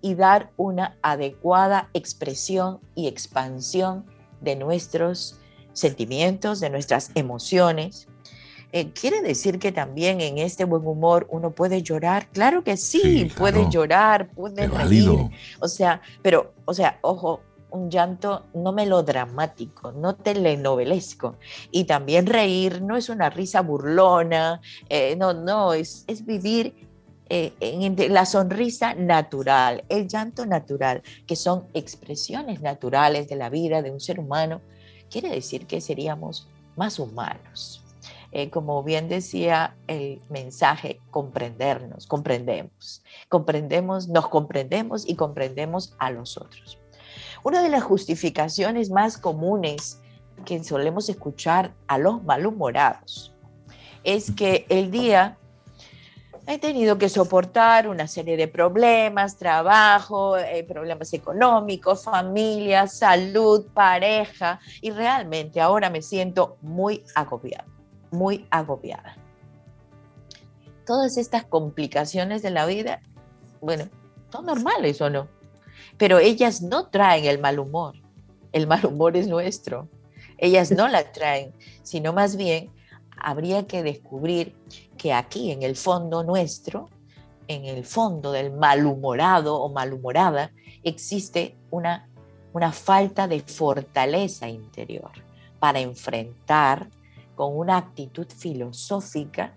y dar una adecuada expresión y expansión de nuestros sentimientos, de nuestras emociones, eh, ¿Quiere decir que también en este buen humor uno puede llorar? Claro que sí, puede llorar, puede reír. O sea, pero, o sea, ojo, un llanto no melodramático, no telenovelesco. Y también reír no es una risa burlona, eh, no, no, es, es vivir eh, la sonrisa natural, el llanto natural, que son expresiones naturales de la vida de un ser humano, quiere decir que seríamos más humanos. Eh, como bien decía el mensaje, comprendernos, comprendemos, comprendemos, nos comprendemos y comprendemos a los otros. Una de las justificaciones más comunes que solemos escuchar a los malhumorados es que el día he tenido que soportar una serie de problemas, trabajo, eh, problemas económicos, familia, salud, pareja, y realmente ahora me siento muy agobiado muy agobiada. Todas estas complicaciones de la vida, bueno, son normales o no, pero ellas no traen el mal humor. El mal humor es nuestro. Ellas no la traen, sino más bien habría que descubrir que aquí en el fondo nuestro, en el fondo del malhumorado o malhumorada, existe una, una falta de fortaleza interior para enfrentar con una actitud filosófica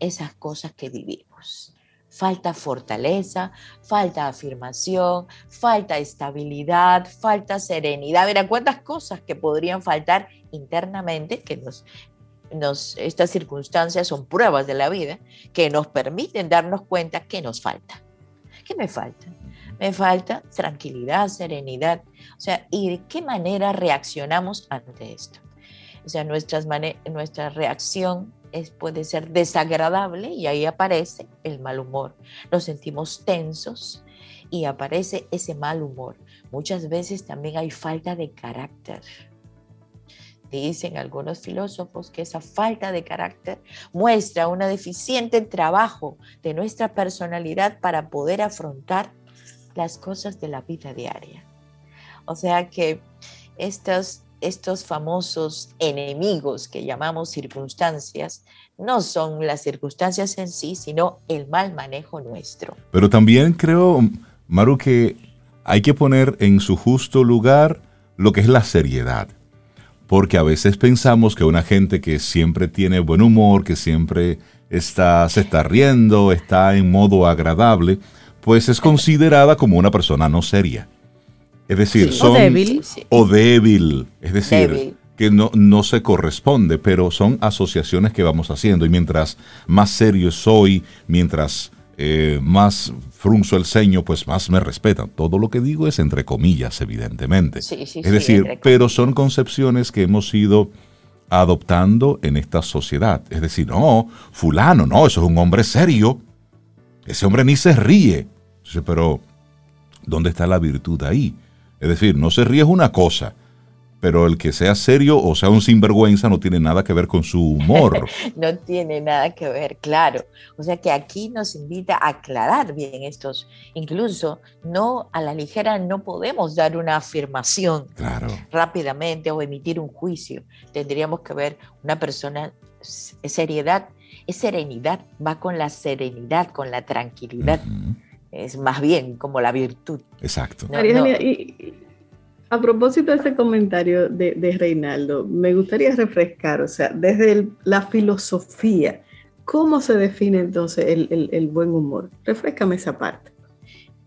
esas cosas que vivimos. Falta fortaleza, falta afirmación, falta estabilidad, falta serenidad. Verá cuántas cosas que podrían faltar internamente, que nos, nos, estas circunstancias son pruebas de la vida, que nos permiten darnos cuenta que nos falta. ¿Qué me falta? Me falta tranquilidad, serenidad. O sea, ¿y de qué manera reaccionamos ante esto? O sea, nuestras nuestra reacción es, puede ser desagradable y ahí aparece el mal humor. Nos sentimos tensos y aparece ese mal humor. Muchas veces también hay falta de carácter. Dicen algunos filósofos que esa falta de carácter muestra una deficiente trabajo de nuestra personalidad para poder afrontar las cosas de la vida diaria. O sea que estas estos famosos enemigos que llamamos circunstancias no son las circunstancias en sí, sino el mal manejo nuestro. Pero también creo, Maru, que hay que poner en su justo lugar lo que es la seriedad. Porque a veces pensamos que una gente que siempre tiene buen humor, que siempre está, se está riendo, está en modo agradable, pues es considerada como una persona no seria. Es decir, son... O débil. O débil. Es decir, que no, no se corresponde, pero son asociaciones que vamos haciendo. Y mientras más serio soy, mientras eh, más frunzo el ceño, pues más me respetan. Todo lo que digo es entre comillas, evidentemente. es decir, pero son concepciones que hemos ido adoptando en esta sociedad. Es decir, no, fulano, no, eso es un hombre serio. Ese hombre ni se ríe. Pero, ¿dónde está la virtud ahí? Es decir, no se ríe es una cosa, pero el que sea serio o sea un sinvergüenza no tiene nada que ver con su humor. no tiene nada que ver, claro. O sea que aquí nos invita a aclarar bien estos. Incluso no a la ligera no podemos dar una afirmación rápidamente o emitir un juicio. Tendríamos que ver una persona seriedad, es serenidad, va con la serenidad, con la tranquilidad. Es más bien como la virtud. Exacto. A propósito de ese comentario de, Reinaldo, me gustaría refrescar, o sea, desde la filosofía, ¿cómo se define entonces el, buen humor? Refrescame esa parte.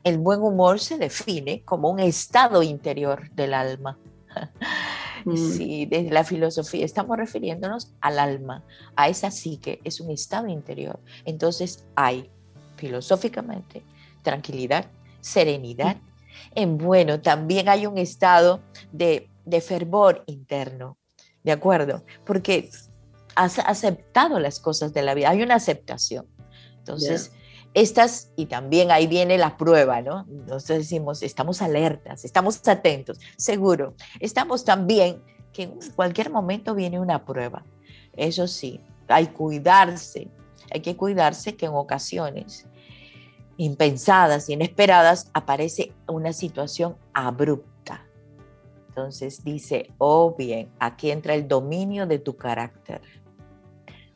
El buen humor se define como un estado interior del alma. Mm. Sí, desde la filosofía estamos refiriéndonos al alma, a esa psique, es un estado interior. Entonces hay, filosóficamente, tranquilidad, serenidad, en bueno, también hay un estado de, fervor interno, ¿de acuerdo? Porque has aceptado las cosas de la vida, hay una aceptación. Entonces, estas, y también ahí viene la prueba, ¿no? Nosotros decimos, estamos alertas, estamos atentos, seguro. Estamos también que en cualquier momento viene una prueba. Eso sí, hay cuidarse, hay que cuidarse que en ocasiones impensadas, inesperadas, aparece una situación abrupta. Entonces dice, oh bien, aquí entra el dominio de tu carácter,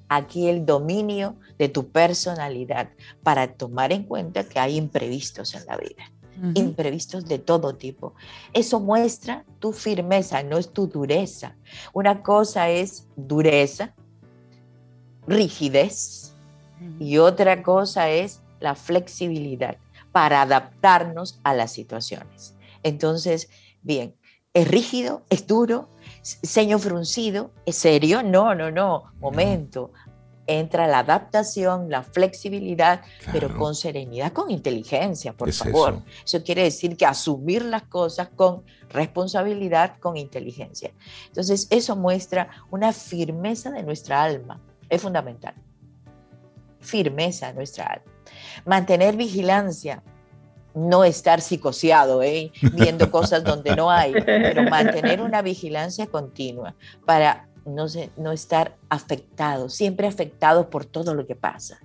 aquí el dominio de tu personalidad, para tomar en cuenta que hay imprevistos en la vida, imprevistos de todo tipo. Eso muestra tu firmeza, no es tu dureza. Una cosa es dureza, rigidez, y otra cosa es la flexibilidad para adaptarnos a las situaciones. Entonces, bien, ¿es rígido? ¿Es duro? ¿Ceño fruncido? ¿Es serio? No, no, no, momento. Entra la adaptación, la flexibilidad, pero con serenidad, con inteligencia, por favor. Eso? eso quiere decir que asumir las cosas con responsabilidad, con inteligencia. Entonces, eso muestra una firmeza de nuestra alma. Es fundamental. Firmeza de nuestra alma. Mantener vigilancia, no estar psicoseado, ¿eh? viendo cosas donde no hay, pero mantener una vigilancia continua para no, no estar afectado, siempre afectado por todo lo que pasa.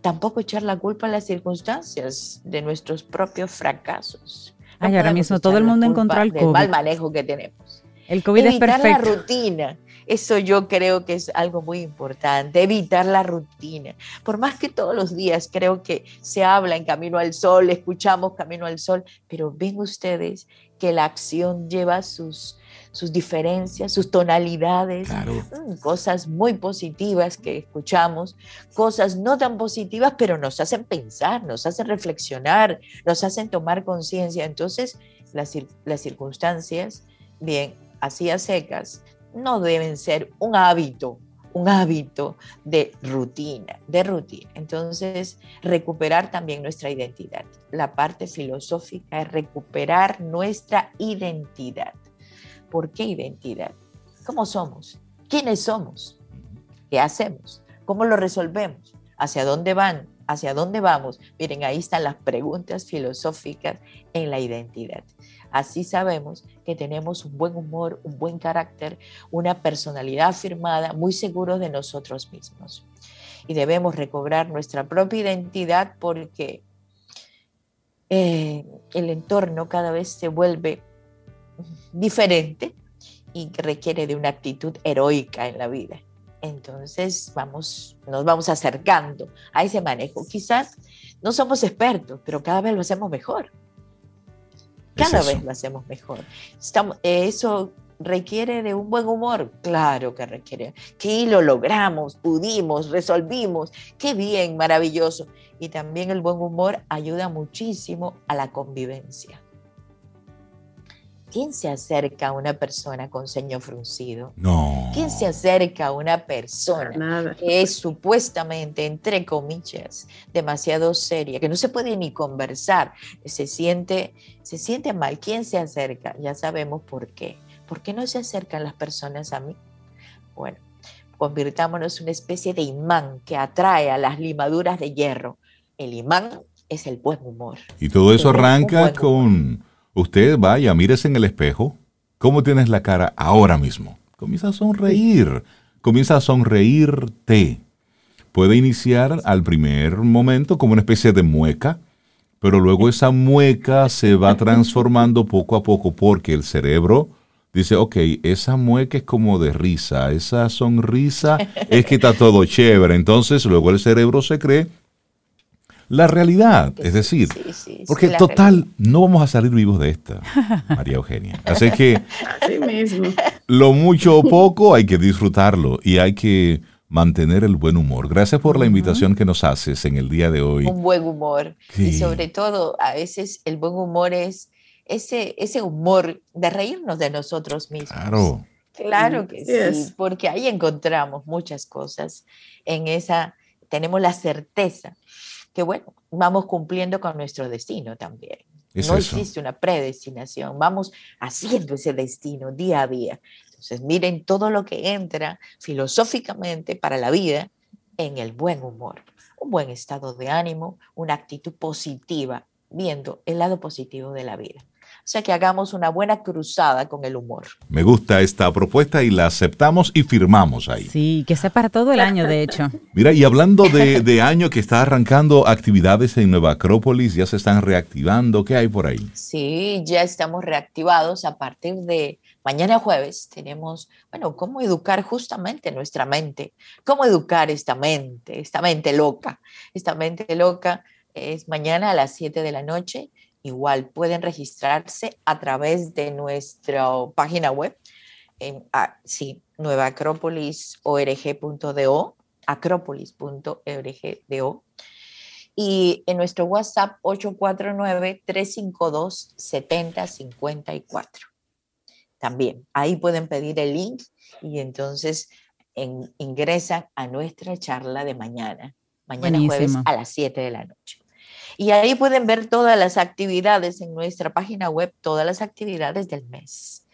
Tampoco echar la culpa a las circunstancias de nuestros propios fracasos. Ay, ahora mismo todo el mundo encontró el COVID. mal manejo que tenemos. El COVID es perfecto. la rutina. Eso yo creo que es algo muy importante, evitar la rutina. Por más que todos los días creo que se habla en Camino al Sol, escuchamos Camino al Sol, pero ven ustedes que la acción lleva sus, sus diferencias, sus tonalidades, mm, cosas muy positivas que escuchamos, cosas no tan positivas, pero nos hacen pensar, nos hacen reflexionar, nos hacen tomar conciencia. Entonces, las, las circunstancias, bien, así a secas, no deben ser un hábito, un hábito de rutina, de rutina. Entonces, recuperar también nuestra identidad. La parte filosófica es recuperar nuestra identidad. ¿Por qué identidad? ¿Cómo somos? ¿Quiénes somos? ¿Qué hacemos? ¿Cómo lo resolvemos? ¿Hacia dónde van? ¿Hacia dónde vamos? Miren, ahí están las preguntas filosóficas en la identidad. Así sabemos que tenemos un buen humor, un buen carácter, una personalidad afirmada, muy seguros de nosotros mismos. Y debemos recobrar nuestra propia identidad porque eh, el entorno cada vez se vuelve diferente y requiere de una actitud heroica en la vida. Entonces vamos, nos vamos acercando a ese manejo. Quizás no somos expertos, pero cada vez lo hacemos mejor. Cada vez lo hacemos mejor. Estamos, eso requiere de un buen humor, claro que requiere. Que lo logramos, pudimos, resolvimos. Qué bien, maravilloso. Y también el buen humor ayuda muchísimo a la convivencia. ¿Quién se acerca a una persona con ceño fruncido? No. ¿Quién se acerca a una persona que es supuestamente, entre comillas, demasiado seria, que no se puede ni conversar, se siente, se siente mal? ¿Quién se acerca? Ya sabemos por qué. ¿Por qué no se acercan las personas a mí? Bueno, convirtámonos en una especie de imán que atrae a las limaduras de hierro. El imán es el buen humor. Y todo eso arranca con usted vaya, mírese en el espejo. ¿Cómo tienes la cara ahora mismo? Comienza a sonreír. Comienza a sonreírte. Puede iniciar al primer momento como una especie de mueca, pero luego esa mueca se va transformando poco a poco porque el cerebro dice, ok, esa mueca es como de risa, esa sonrisa es que está todo chévere. Entonces luego el cerebro se cree la realidad. Es decir, porque total, no vamos a salir vivos de esta, María Eugenia. Así que lo mucho o poco hay que disfrutarlo y hay que mantener el buen humor. Gracias por la invitación que nos haces en el día de hoy. Un buen humor. Y sobre todo, a veces el buen humor es ese, ese humor de reírnos de nosotros mismos. Claro. Claro que sí, porque ahí encontramos muchas cosas. En esa tenemos la certeza que bueno, vamos cumpliendo con nuestro destino también. no existe una predestinación, vamos haciendo ese destino día a día. Entonces, miren todo lo que entra filosóficamente para la vida en el buen humor, un buen estado de ánimo, una actitud positiva, viendo el lado positivo de la vida. O sea que hagamos una buena cruzada con el humor. Me gusta esta propuesta y la aceptamos y firmamos ahí. Sí, que sea para todo el año, de hecho. Mira, y hablando de, año que está arrancando actividades en Nueva Acrópolis, ya se están reactivando. ¿Qué hay por ahí? Sí, ya estamos reactivados a partir de mañana jueves. Tenemos, bueno, cómo educar justamente nuestra mente. Cómo educar esta mente, esta mente loca. Esta mente loca es mañana a las 7 de la noche igual pueden registrarse a través de nuestra página web, en, ah, sí, nuevaacropolisorg.do, acropolis.org.do, y en nuestro WhatsApp 849-352-7054. También ahí pueden pedir el link y entonces ingresan a nuestra charla de mañana, mañana jueves a las 7 de la noche. Y ahí pueden ver todas las actividades en nuestra página web, todas las actividades del mes.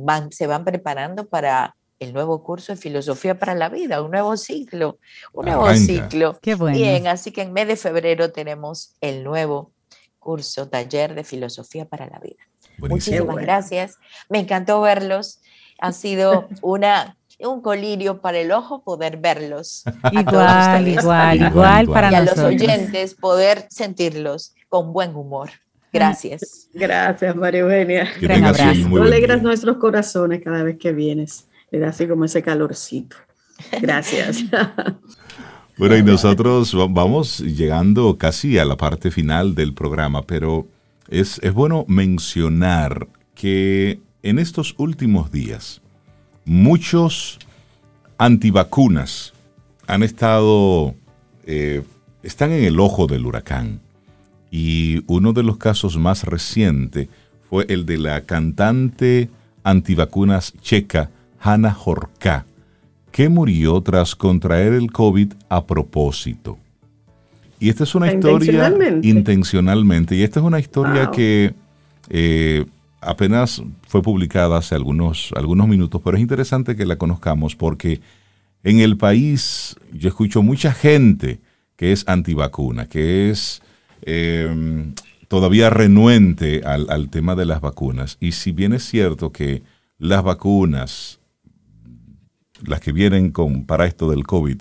Van, se van preparando para el nuevo curso de filosofía para la vida, un nuevo ciclo, un nuevo ciclo. Qué bueno. Bien, así que en mes de febrero tenemos el nuevo curso, taller de filosofía para la vida. Muchísimas gracias. Me encantó verlos. Ha sido una un colirio para el ojo poder verlos. Igual, igual, igual, para y a los oyentes poder sentirlos con buen humor. Gracias. Gracias, María Eugenia. Gran abrazo. Tú alegras nuestros corazones cada vez que vienes. Le da así como ese calorcito. Gracias. bueno, y nosotros vamos llegando casi a la parte final del programa, pero es, es bueno mencionar que en estos últimos días, muchos antivacunas han estado, eh, están en el ojo del huracán. Y uno de los casos más recientes fue el de la cantante antivacunas checa Hanna Horka, que murió tras contraer el COVID a propósito. Y esta es una historia intencionalmente. Y esta es una historia que eh, apenas fue publicada hace algunos, algunos minutos, pero es interesante que la conozcamos porque en el país yo escucho mucha gente que es antivacuna, que es em, todavía renuente al, al, tema de las vacunas. Y si bien es cierto que las vacunas, las que vienen con, para esto del COVID,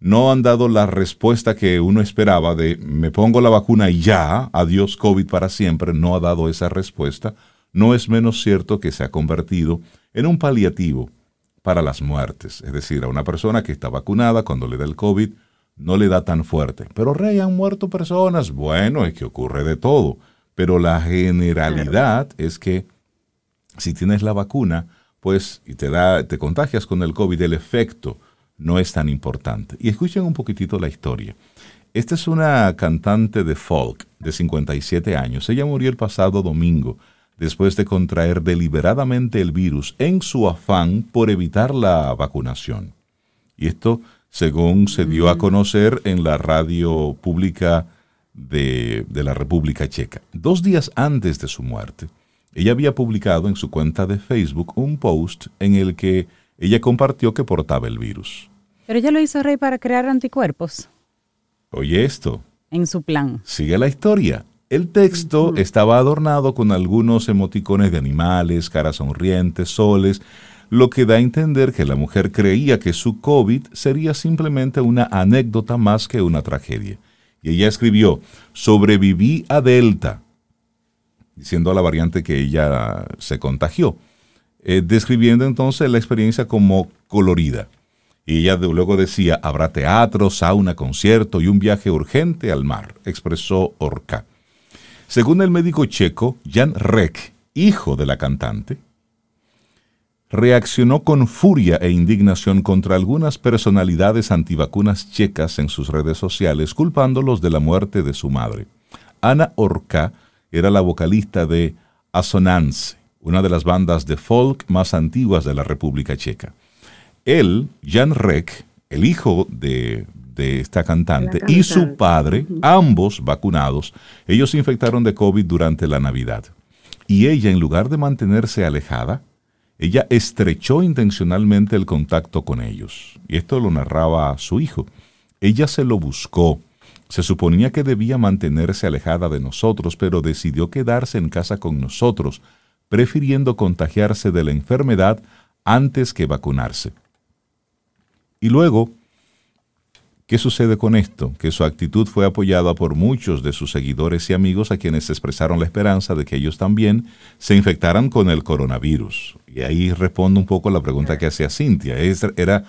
no han dado la respuesta que uno esperaba de me pongo la vacuna y ya, adiós COVID para siempre, no ha dado esa respuesta no es menos cierto que se ha convertido en un paliativo para las muertes. Es decir, a una persona que está vacunada cuando le da el COVID, no le da tan fuerte. Pero rey, han muerto personas. Bueno, es que ocurre de todo. Pero la generalidad es que si tienes la vacuna, pues y te da, te contagias con el COVID, el efecto no es tan importante. Y escuchen un poquitito la historia. Esta es una cantante de folk de 57 años. Ella murió el pasado domingo después de contraer deliberadamente el virus en su afán por evitar la vacunación. Y esto, según se dio a mm. conocer en la radio pública de, la República Checa. Dos días antes de su muerte, ella había publicado en su cuenta de Facebook un post en el que ella compartió que portaba el virus. Pero ella lo hizo rey para crear anticuerpos. Oye esto. En su plan. Sigue la historia. El texto estaba adornado con algunos emoticones de animales, caras sonrientes, soles, lo que da a entender que la mujer creía que su COVID sería simplemente una anécdota más que una tragedia. Y ella escribió, sobreviví a Delta, diciendo a la variante que ella se contagió, eh, describiendo entonces la experiencia como colorida. Y ella luego decía, habrá teatro, sauna, concierto y un viaje urgente al mar, expresó Orca. Según el médico checo Jan Rek, hijo de la cantante, reaccionó con furia e indignación contra algunas personalidades antivacunas checas en sus redes sociales, culpándolos de la muerte de su madre. Ana Orca era la vocalista de Asonance, una de las bandas de folk más antiguas de la República Checa. Él, Jan Rek, el hijo de, esta cantante, y su padre, ambos vacunados, ellos se infectaron de COVID durante la Navidad. Y ella, en lugar de mantenerse alejada, ella estrechó intencionalmente el contacto con ellos. Y esto lo narraba su hijo. Ella se lo buscó. Se suponía que debía mantenerse alejada de nosotros, pero decidió quedarse en casa con nosotros, prefiriendo contagiarse de la enfermedad antes que vacunarse. Y luego, ¿qué sucede con esto? Que su actitud fue apoyada por muchos de sus seguidores y amigos a quienes expresaron la esperanza de que ellos también se infectaran con el coronavirus. Y ahí respondo un poco a la pregunta que hacía Cintia. Era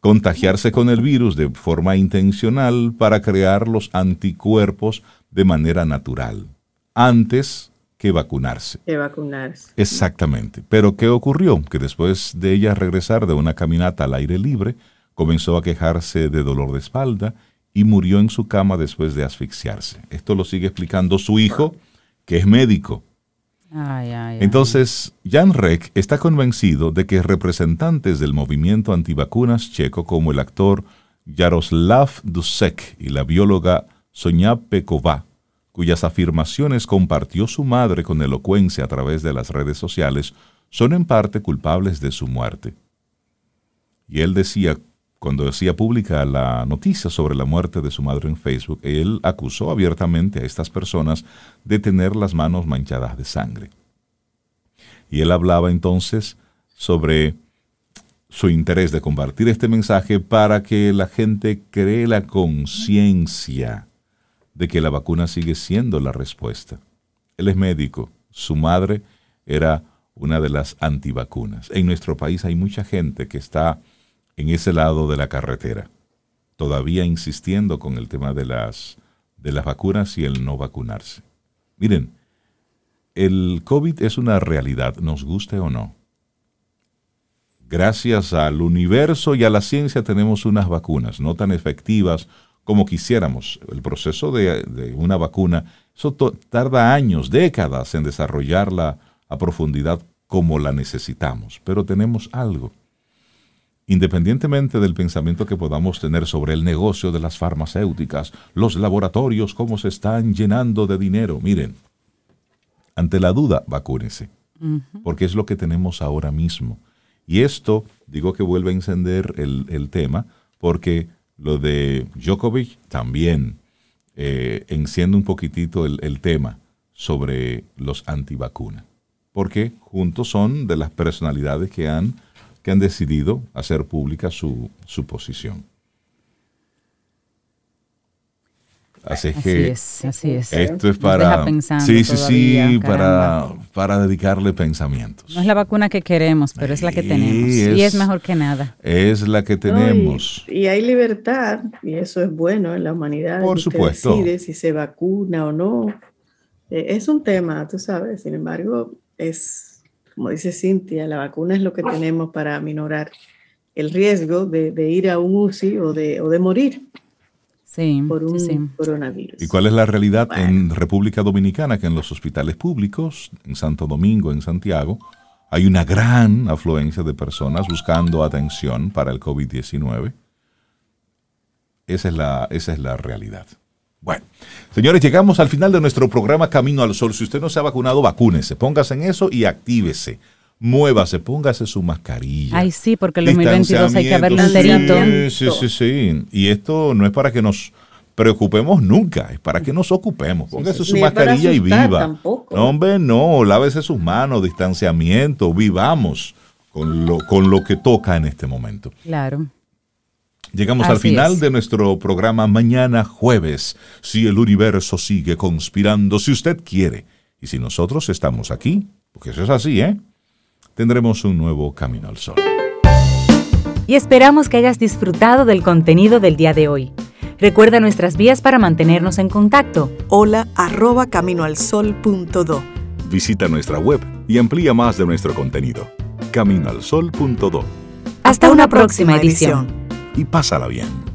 contagiarse con el virus de forma intencional para crear los anticuerpos de manera natural, antes que vacunarse. Que vacunarse. Exactamente. Pero ¿qué ocurrió? Que después de ella regresar de una caminata al aire libre, comenzó a quejarse de dolor de espalda y murió en su cama después de asfixiarse. Esto lo sigue explicando su hijo, que es médico. Entonces, Jan Rek está convencido de que representantes del movimiento antivacunas checo, como el actor Jaroslav Dusek y la bióloga Sonia Pekova, cuyas afirmaciones compartió su madre con elocuencia a través de las redes sociales, son en parte culpables de su muerte. Y él decía cuando hacía pública la noticia sobre la muerte de su madre en Facebook, él acusó abiertamente a estas personas de tener las manos manchadas de sangre. Y él hablaba entonces sobre su interés de compartir este mensaje para que la gente cree la conciencia de que la vacuna sigue siendo la respuesta. Él es médico, su madre era una de las antivacunas. En nuestro país hay mucha gente que está en ese lado de la carretera, todavía insistiendo con el tema de las, de las vacunas y el no vacunarse. Miren, el COVID es una realidad, nos guste o no. Gracias al universo y a la ciencia tenemos unas vacunas, no tan efectivas como quisiéramos. El proceso de, de una vacuna, eso tarda años, décadas en desarrollarla a profundidad como la necesitamos, pero tenemos algo Independientemente del pensamiento que podamos tener sobre el negocio de las farmacéuticas, los laboratorios, cómo se están llenando de dinero, miren, ante la duda, vacúnense, porque es lo que tenemos ahora mismo. Y esto, digo que vuelve a encender el, tema, porque lo de Djokovic también eh, enciende un poquitito el, el tema sobre los antivacunas, porque juntos son de las personalidades que han que han decidido hacer pública su, posición. Así, que es, así es. esto es para sí, sí, sí, para, para dedicarle pensamientos. No es la vacuna que queremos, pero es la que tenemos y es mejor que nada. Es la que tenemos. y, hay libertad y eso es bueno en la humanidad. Por supuesto. Decide si se vacuna o no. Eh, es un tema, tú sabes. Sin embargo, es como dice Cintia, la vacuna es lo que tenemos para minorar el riesgo de, ir a un UCI o de, o de morir por un coronavirus. ¿Y cuál es la realidad en República Dominicana? Que en los hospitales públicos, en Santo Domingo, en Santiago, hay una gran afluencia de personas buscando atención para el COVID-19. Esa es la, esa es la realidad. Bueno, señores, llegamos al final de nuestro programa Camino al Sol. Si usted no se ha vacunado, vacúnese, póngase en eso y actívese. muévase, póngase su mascarilla. Ay, sí, porque el 2022 hay que verlo enterito. Sí, sí, sí. Y esto no es para que nos preocupemos nunca, es para que nos ocupemos. Póngase su mascarilla y viva. No, hombre, no, lávese sus manos, distanciamiento, vivamos con lo, con lo que toca en este momento. Claro. Llegamos al final de nuestro programa mañana jueves. Si el universo sigue conspirando, si usted quiere, y si nosotros estamos aquí, porque eso es así, ¿eh? Tendremos un nuevo Camino al Sol. Y esperamos que hayas disfrutado del contenido del día de hoy. Recuerda nuestras vías para mantenernos en contacto. Hola arroba caminoalsol.do. Visita nuestra web y amplía más de nuestro contenido. Caminoalsol.do. Hasta, una, próxima, edición. Y pásala bien.